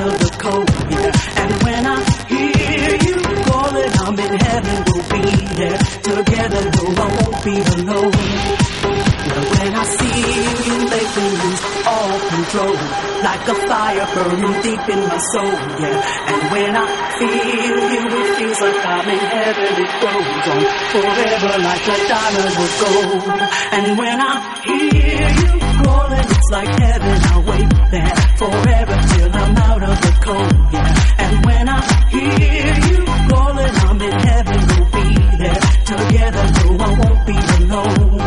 out of the cold. Yeah. And when I hear you calling, I'm in heaven. We'll be there together. No, I won't be alone. But when I see you, they can lose all control. Like a fire burning deep in my soul, yeah. And when I feel you, it feels like I'm in heaven. It goes on forever like a diamond will gold. And when I hear you it's like heaven. I'll wait there forever till I'm out of the cold, yeah. And when I hear you calling, I'm in heaven. We'll be there together. No, I won't be alone.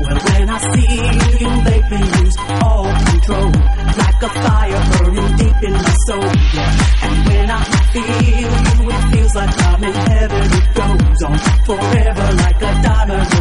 Well, when I see you, me lose all control. Like a fire burning deep in my soul. Yeah. And when I feel you, it feels like I'm in heaven. It goes on forever like a diamond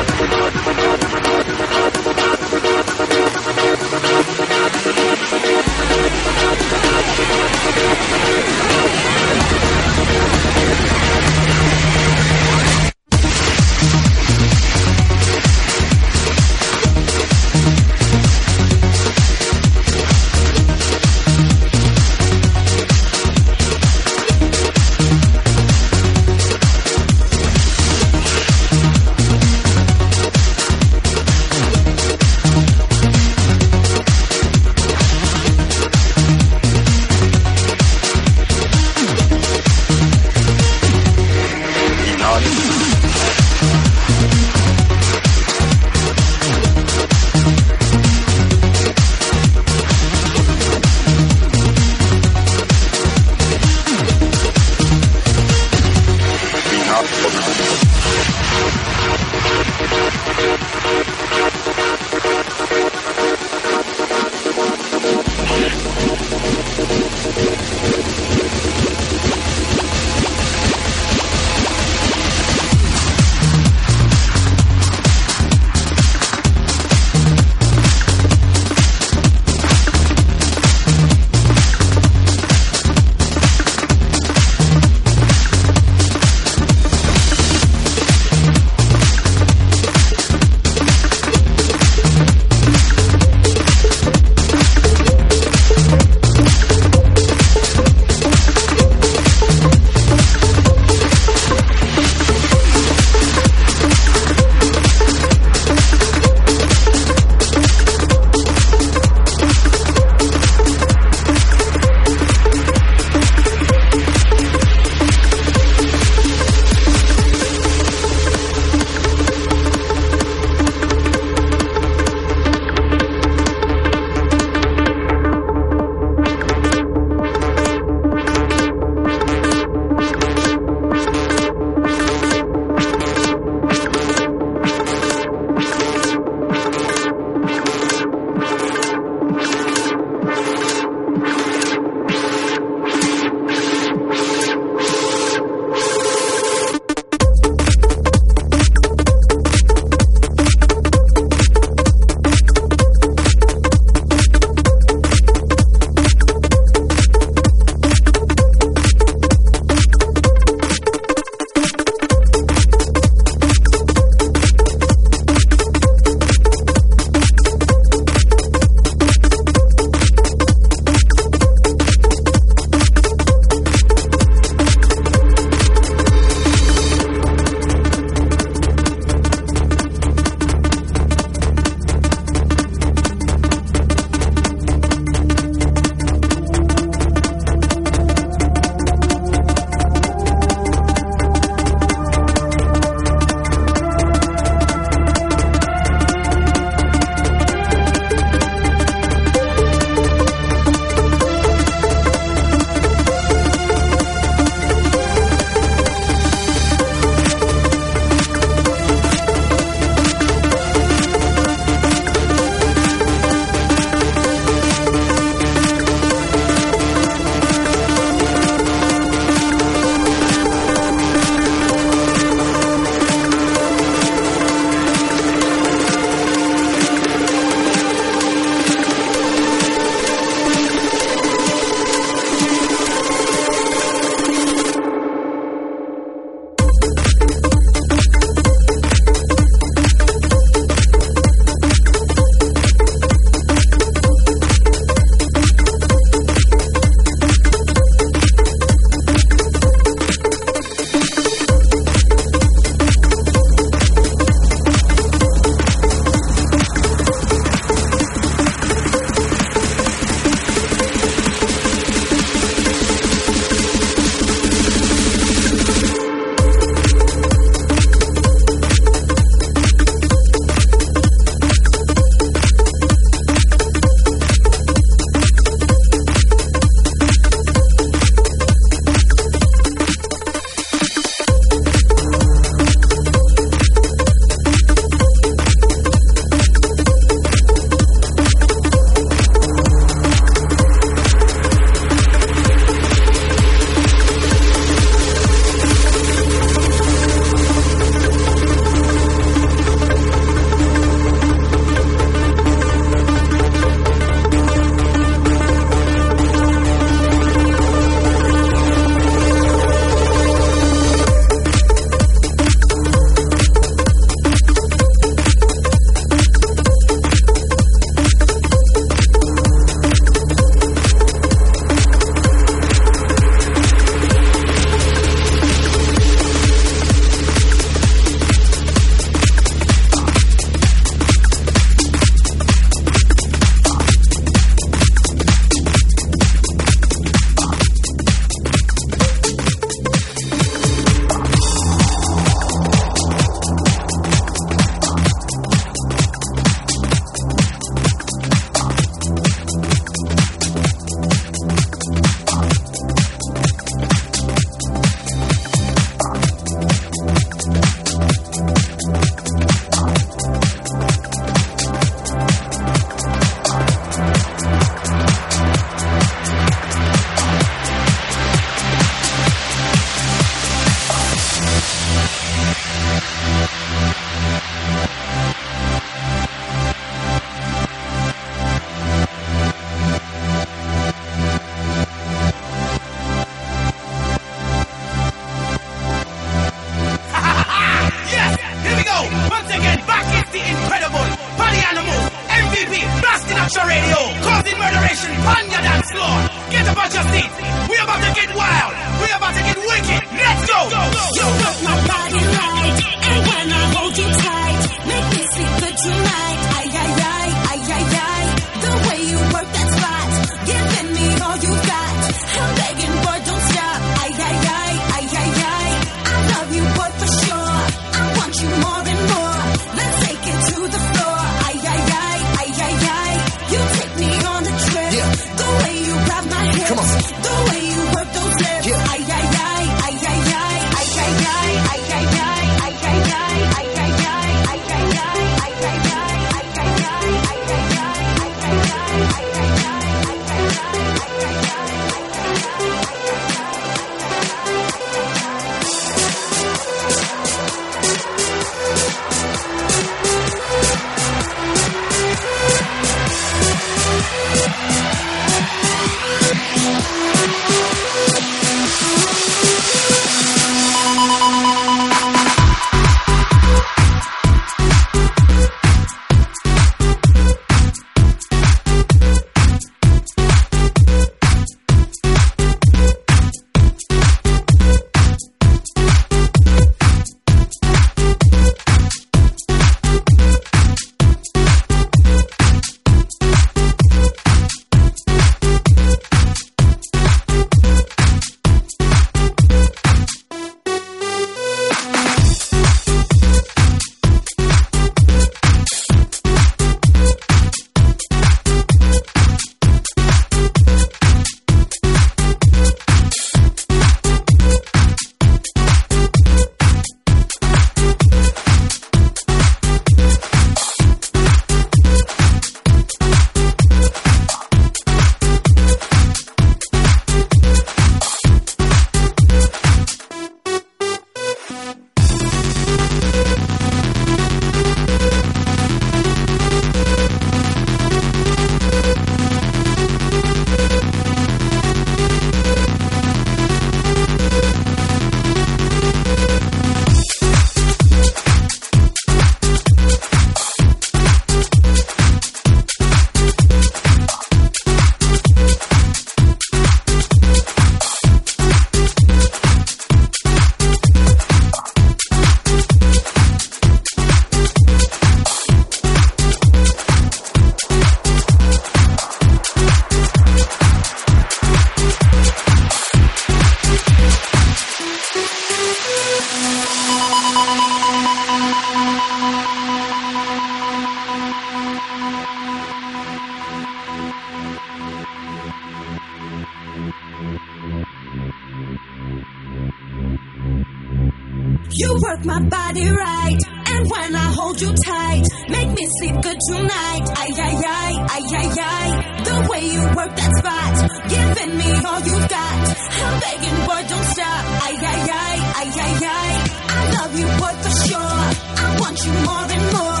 You work my body right. And when I hold you tight, make me sleep good tonight. Ay, ay, ay, ay, ay, ay. The way you work that spot, giving me all you got. I'm begging, boy, don't stop. Ay, ay, ay, ay, ay, ay. I love you, boy, for sure. I want you more and more.